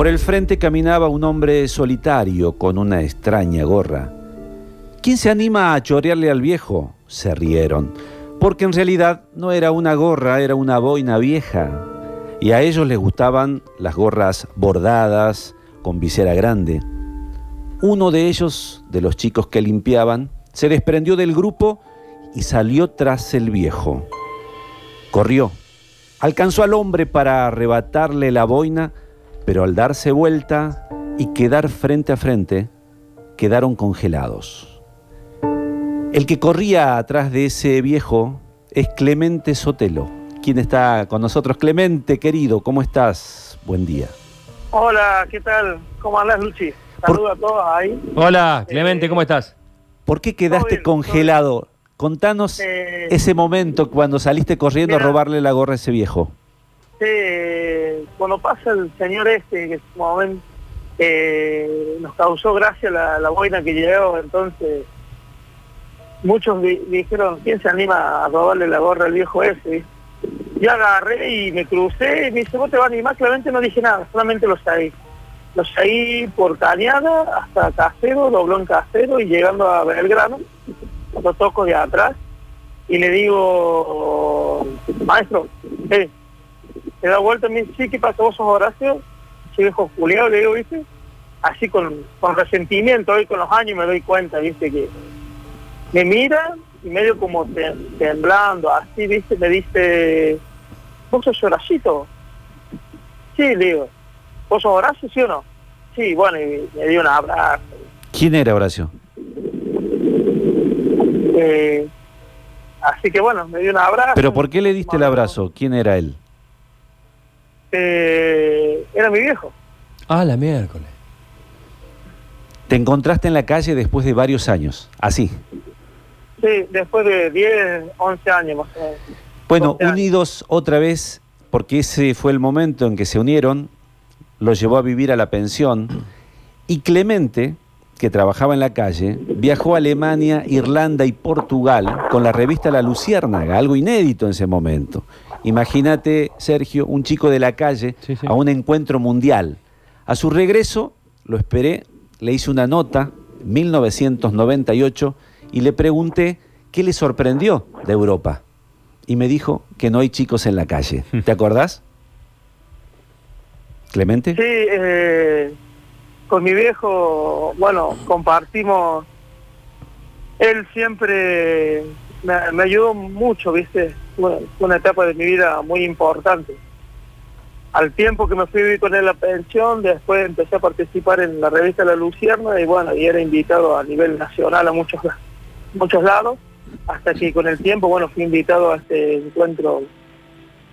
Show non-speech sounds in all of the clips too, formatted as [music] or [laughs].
Por el frente caminaba un hombre solitario con una extraña gorra. ¿Quién se anima a chorearle al viejo? Se rieron, porque en realidad no era una gorra, era una boina vieja. Y a ellos les gustaban las gorras bordadas, con visera grande. Uno de ellos, de los chicos que limpiaban, se desprendió del grupo y salió tras el viejo. Corrió, alcanzó al hombre para arrebatarle la boina, pero al darse vuelta y quedar frente a frente, quedaron congelados. El que corría atrás de ese viejo es Clemente Sotelo. ¿Quién está con nosotros? Clemente, querido, ¿cómo estás? Buen día. Hola, ¿qué tal? ¿Cómo andas, Luchi? Saludos a todos ahí. Hola, Clemente, ¿cómo estás? ¿Por qué quedaste bien, congelado? Contanos Eh, ese momento cuando saliste corriendo mira. a robarle la gorra a ese viejo. Cuando pasa el señor este, que en su momento nos causó gracia la, la boina que llevó, entonces muchos di- dijeron, ¿quién se anima a robarle la gorra al viejo ese? Yo agarré y me crucé y me dice, ¿vos te vas a animar? Claramente no dije nada, solamente lo seguí. Lo seguí por Cañada hasta Casero, dobló en Casero y llegando a Belgrano, lo toco de atrás y le digo, maestro, eh, se da vuelta y me dice, sí, ¿qué pasó? ¿Vos sos Horacio? Sí, viejo Julián, le digo, ¿viste? Así con, con resentimiento, hoy con los años me doy cuenta, ¿viste? Que me mira y medio como tem- temblando, así, ¿viste? Me dice, ¿vos sos Horacito? Sí, le digo, ¿vos sos Horacio, sí o no? Sí, bueno, y me dio un abrazo. ¿Quién era Horacio? Eh, así que bueno, me dio un abrazo. ¿Pero por qué le diste el abrazo? ¿Quién era él? Eh, era mi viejo. Ah, la miércoles. Te encontraste en la calle después de varios años, así. Sí, después de 10, 11 años más o menos. Bueno, 12 años. unidos otra vez, porque ese fue el momento en que se unieron, lo llevó a vivir a la pensión, y Clemente, que trabajaba en la calle, viajó a Alemania, Irlanda y Portugal con la revista La Luciérnaga, algo inédito en ese momento. Imagínate, Sergio, un chico de la calle Sí, sí. a un encuentro mundial. A su regreso, lo esperé, le hice una nota, 1998, y le pregunté qué le sorprendió de Europa. Y me dijo que no hay chicos en la calle. [laughs] ¿Te acordás? ¿Clemente? Sí, eh, con mi viejo, bueno, compartimos. Él siempre me, me ayudó mucho, ¿viste? Fue una etapa de mi vida muy importante. Al tiempo que me fui con él a pensión, después empecé a participar en la revista La Lucierna y bueno, y era invitado a nivel nacional a muchos, muchos lados, hasta que con el tiempo, bueno, fui invitado a este encuentro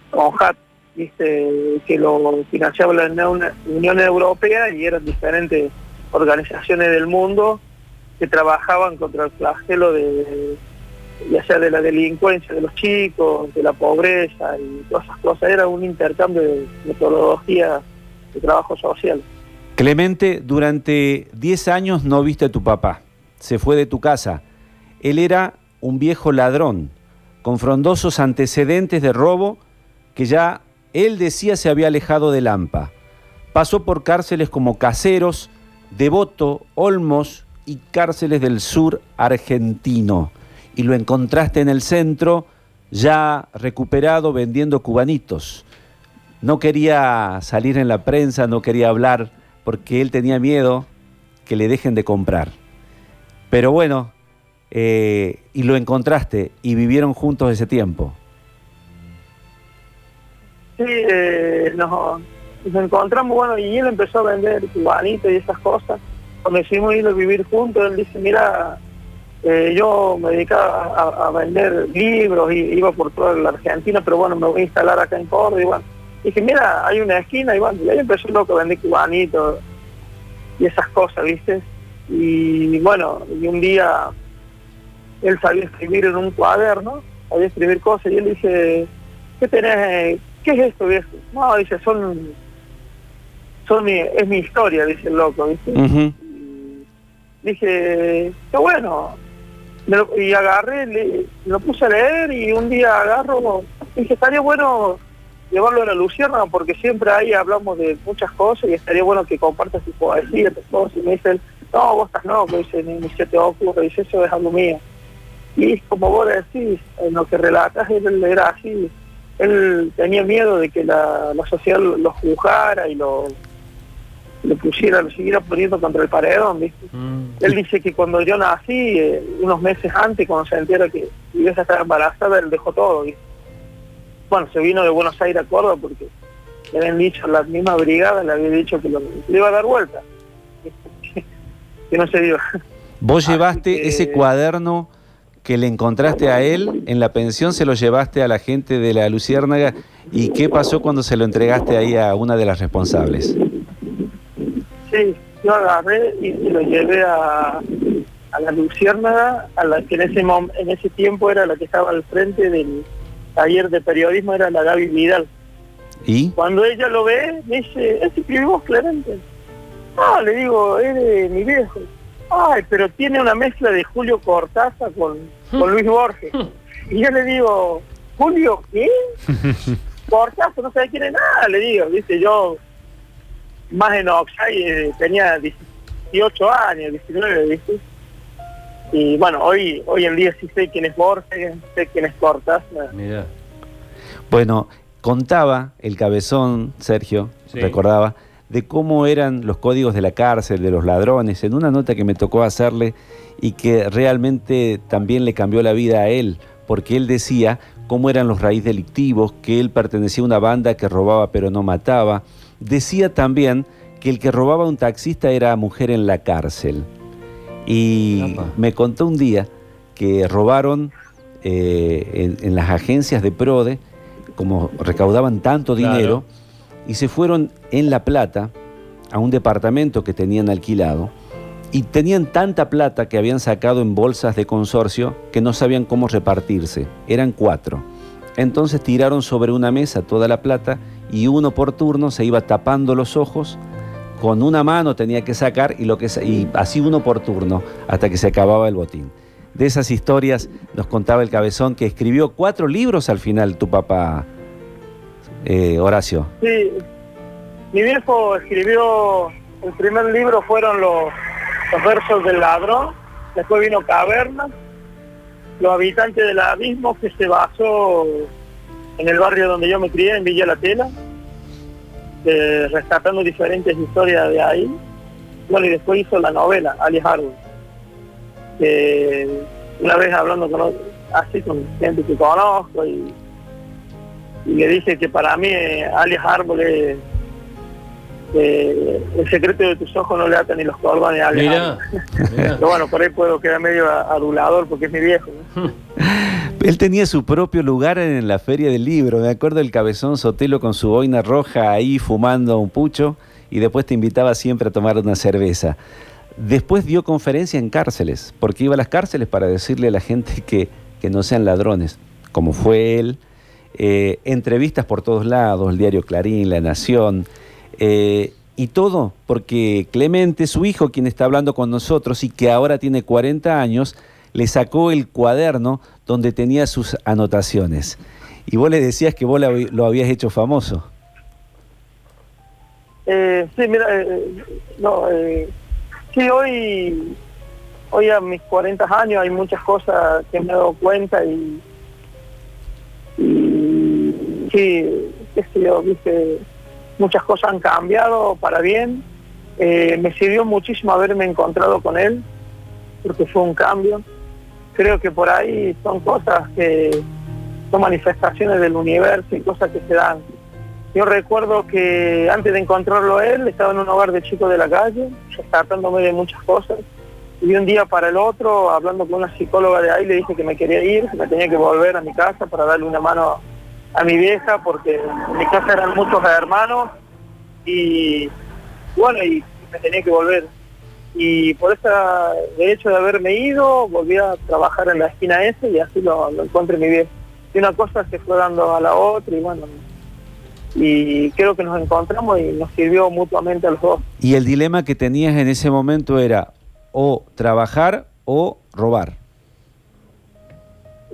con HAT, viste, que lo financiaba la Unión Europea y eran diferentes organizaciones del mundo que trabajaban contra el flagelo de, ya sea de la delincuencia de los chicos, de la pobreza y todas esas cosas. Era un intercambio de metodología de trabajo social. Clemente, durante 10 años no viste a tu papá. Se fue de tu casa. Él era un viejo ladrón, con frondosos antecedentes de robo que ya él decía se había alejado de Lampa. Pasó por cárceles como Caseros, Devoto, Olmos y cárceles del sur argentino. Y lo encontraste en el centro, ya recuperado vendiendo cubanitos. No quería salir en la prensa, no quería hablar, porque él tenía miedo que le dejen de comprar. Pero bueno, eh, y lo encontraste y vivieron juntos ese tiempo. Sí, eh, nos, nos encontramos, bueno, y él empezó a vender cubanitos y esas cosas. Cuando decidimos ir a vivir juntos, él dice, mira, eh, yo me dedicaba a, a vender libros y iba por toda la Argentina, pero bueno, me voy a instalar acá en Córdoba y bueno. Dije, mira, hay una esquina y bueno, y ahí empezó loco a vender cubanitos y esas cosas, ¿viste? Y bueno, y un día él sabía escribir en un cuaderno, sabía escribir cosas y él dice, ¿qué tenés? ¿Qué es esto, viejo? No, dice, son, son mi, es mi historia, dice el loco, ¿viste? Ujú. Dije, qué bueno. Y agarré, lo puse a leer y un día agarro, dije, estaría bueno llevarlo a la Lucierna porque siempre ahí hablamos de muchas cosas y estaría bueno que compartas tu poesía, tus. Y me dice, no, vos estás no, me dice, ni, ni se te ocurre, dice, eso es algo mío. Y como vos decís, en lo que relatas, él era así. Él tenía miedo de que la, la sociedad lo juzgara y lo, lo pusiera, lo siguiera poniendo contra el paredón, ¿viste? Mm. Él dice que cuando yo nací, eh, unos meses antes, cuando se entera que iba a estar embarazada, él dejó todo, ¿viste? Bueno, se vino de Buenos Aires a Córdoba porque le habían dicho, la misma brigada le había dicho que lo, le iba a dar vuelta. [laughs] que no se dio. Vos llevaste que- ese cuaderno que le encontraste a él en la pensión, se lo llevaste a la gente de la Luciérnaga. ¿Y qué pasó cuando se lo entregaste ahí a una de las responsables? Yo agarré y se lo llevé a, a la Luciérnaga, a la que en ese, mom- en ese tiempo era la que estaba al frente del taller de periodismo, era la Gaby Vidal. ¿Y? Cuando ella lo ve, me dice, ¿es escribimos Clarente? Ah, le digo, es de mi viejo. Ay, pero tiene una mezcla de Julio Cortázar con, con Luis Borges. Y yo le digo, ¿Julio qué? [laughs] Cortázar, no sabe quién es nada, le digo, viste, yo más en Oxay eh, tenía 18 años, 19, viste. Y bueno, hoy hoy en día sí sé quién es Borges, sé quién es Cortázar. Mirá. Bueno, contaba el cabezón, Sergio, Sí. recordaba, de cómo eran los códigos de la cárcel, de los ladrones, en una nota que me tocó hacerle y que realmente también le cambió la vida a él, porque él decía cómo eran los raíz delictivos, que él pertenecía a una banda que robaba pero no mataba. Decía también que el que robaba a un taxista era mujer en la cárcel. Y me contó un día que robaron eh, en, en las agencias de PRODE, como recaudaban tanto Claro. dinero, y se fueron en La Plata a un departamento que tenían alquilado, y tenían tanta plata que habían sacado en bolsas de consorcio que no sabían cómo repartirse. Eran cuatro. Entonces tiraron sobre una mesa toda la plata y uno por turno se iba tapando los ojos. Con una mano tenía que sacar y, lo que, así uno por turno hasta que se acababa el botín. De esas historias nos contaba el cabezón que escribió cuatro libros al final tu papá, eh, Horacio. Sí, mi viejo escribió, el primer libro fueron los, los versos del ladrón, después vino Caverna, los habitantes del abismo que se basó en el barrio donde yo me crié, en Villa La Tela, eh, rescatando diferentes historias de ahí. Bueno, y después hizo la novela, alias Árbol. una vez hablando con, otro- así con gente que conozco y y le dije que para mí eh, alias árbol es eh, el secreto de tus ojos no le atan ni los cordones a alias Árbol. mirá. [laughs] Pero bueno, por ahí puedo quedar medio adulador porque es mi viejo. ¿no? [laughs] Él tenía su propio lugar en la feria del libro. Me acuerdo del cabezón Sotelo con su boina roja ahí fumando un pucho y después te invitaba siempre a tomar una cerveza. Después dio conferencia en cárceles, porque iba a las cárceles para decirle a la gente que, que no sean ladrones, como fue él. Eh, entrevistas por todos lados, el diario Clarín, La Nación, eh, y todo porque Clemente, su hijo, quien está hablando con nosotros y que ahora tiene 40 años, le sacó el cuaderno donde tenía sus anotaciones. Y vos le decías que vos lo habías hecho famoso. Eh, sí, mira, eh, no, eh, sí, hoy, hoy a mis 40 años hay muchas cosas que me he dado cuenta y, sí, qué sé yo, viste, muchas cosas han cambiado para bien. Me sirvió muchísimo haberme encontrado con él, porque fue un cambio. Creo que por ahí son cosas que son manifestaciones del universo y cosas que se dan. Yo recuerdo que antes de encontrarlo él, estaba en un hogar de chicos de la calle, tratándome de muchas cosas. Y un día para el otro, hablando con una psicóloga de ahí, le dije que me quería ir, que me tenía que volver a mi casa para darle una mano a mi vieja, porque en mi casa eran muchos hermanos y bueno, y me tenía que volver. Y por esa, de hecho de haberme ido, volví a trabajar en la esquina esa y así lo, lo encontré mi vieja. Y una cosa se fue dando a la otra y bueno, y creo que nos encontramos y nos sirvió mutuamente a los dos. Y el dilema que tenías en ese momento era o trabajar o robar.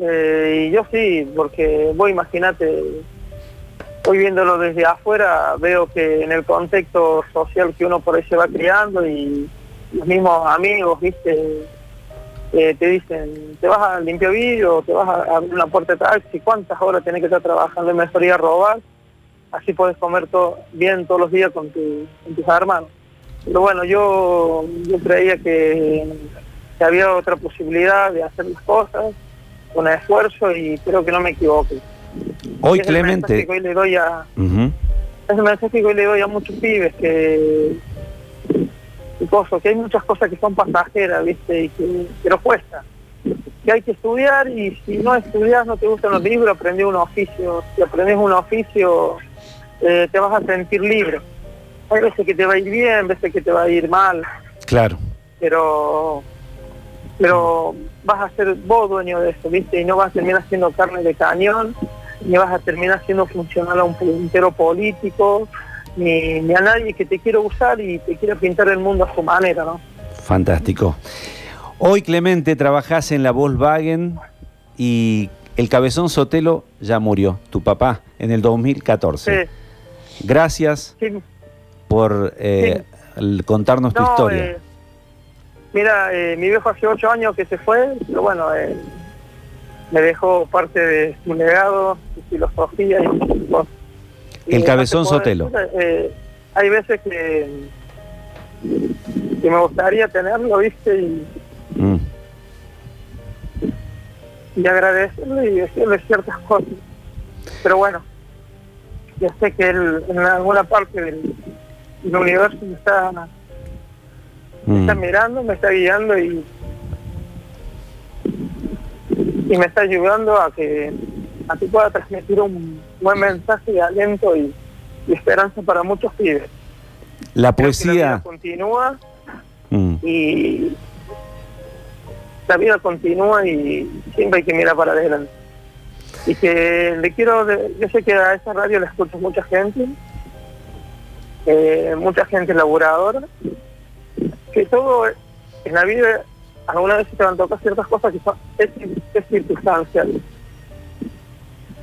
Eh, yo sí, porque vos imaginate, hoy viéndolo desde afuera veo que en el contexto social que uno por ahí se va criando y los mismos amigos, viste, eh, te dicen, te vas a limpiar vidrio, te vas a abrir una puerta de taxi, ¿cuántas horas tenés que estar trabajando? Es mejor ir a robar, así puedes comer todo, bien todos los días con, tu, con tus hermanos. Pero bueno, yo, yo creía que, que había otra posibilidad de hacer las cosas con esfuerzo y creo que no me equivoqué. Hoy, Es el mensaje Clemente. que hoy le doy a, es el mensaje que hoy le doy a muchos pibes que, cosas, que hay muchas cosas que son pasajeras, ¿viste? Y que, que nos cuesta. Que hay que estudiar y si no estudias, no te gustan los libros, aprende un oficio. Si aprendes un oficio, eh, te vas a sentir libre. Hay veces que te va a ir bien, veces que te va a ir mal, Claro. pero pero vas a ser vos dueño de eso, ¿viste? Y no vas a terminar siendo carne de cañón, ni vas a terminar siendo funcional a un puntero político, ni, ni a nadie que te quiera usar y te quiera pintar el mundo a su manera, ¿no? Fantástico. Hoy, Clemente, trabajás en la Volkswagen y el cabezón Sotelo ya murió, tu papá, en el 2014. Sí, Gracias sí, por eh, contarnos tu historia. eh, mira, eh, mi viejo hace ocho años que se fue, pero bueno, eh, me dejó parte de su legado, su filosofía y. El cabezón Sotelo. decir, eh, hay veces que, que me gustaría tenerlo, viste, y, Mm. y agradecerle y decirle ciertas cosas. Pero bueno, yo sé que él en alguna parte del, del universo me está, me Mm. está mirando, me está guiando y, y me está ayudando a que, a que pueda transmitir un buen mensaje de aliento y, y esperanza para muchos pibes. La vida poesía. continúa Mm. y la vida continúa y siempre hay que mirar para adelante. Y que le quiero, yo sé que a esa radio la escucha mucha gente, eh, mucha gente laboradora, que todo en la vida, alguna vez te van a tocar ciertas cosas que son, es, es circunstancial.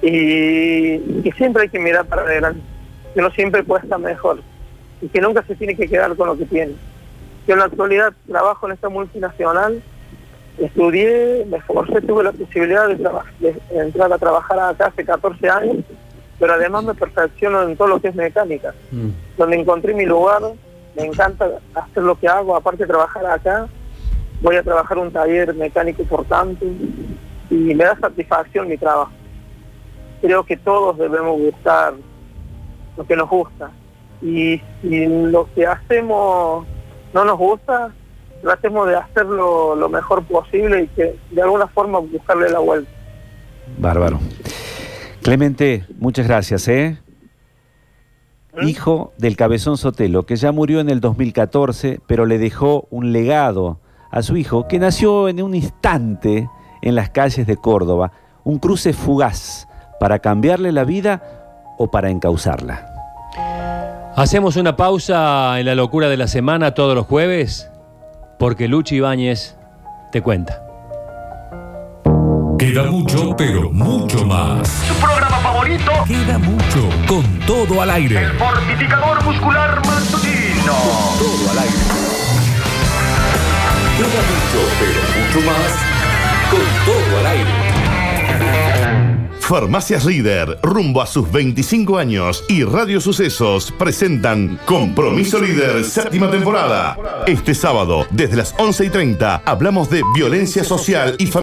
Y que siempre hay que mirar para adelante, que no siempre puede estar mejor y que nunca se tiene que quedar con lo que tiene. Yo en la actualidad trabajo en esta multinacional, estudié, me esforcé, tuve la posibilidad de entrar a trabajar acá hace 14 años, pero además me perfecciono en todo lo que es mecánica, Mm. donde encontré mi lugar, me encanta hacer lo que hago, aparte de trabajar acá, voy a trabajar un taller mecánico importante y me da satisfacción mi trabajo. Creo que todos debemos buscar lo que nos gusta y si lo que hacemos no nos gusta, tratemos de hacerlo lo mejor posible y que de alguna forma buscarle la vuelta. Bárbaro. Clemente, muchas gracias, ¿eh? ¿Mm? Hijo del cabezón Sotelo, que ya murió en el 2014, pero le dejó un legado a su hijo, que nació en un instante en las calles de Córdoba, un cruce fugaz para cambiarle la vida o para encauzarla. Hacemos una pausa en la locura de la semana todos los jueves, porque Luchi Ibáñez te cuenta. Queda mucho, pero mucho más. Su programa favorito, Queda mucho con todo al aire. Fortificador Muscular Matutino. Todo al aire. Queda mucho, pero mucho más con todo al aire. Farmacias Líder, rumbo a sus 25 años y Radio Sucesos presentan Compromiso Líder, séptima temporada. Este sábado, desde las 11 y 30, hablamos de violencia social y familiar.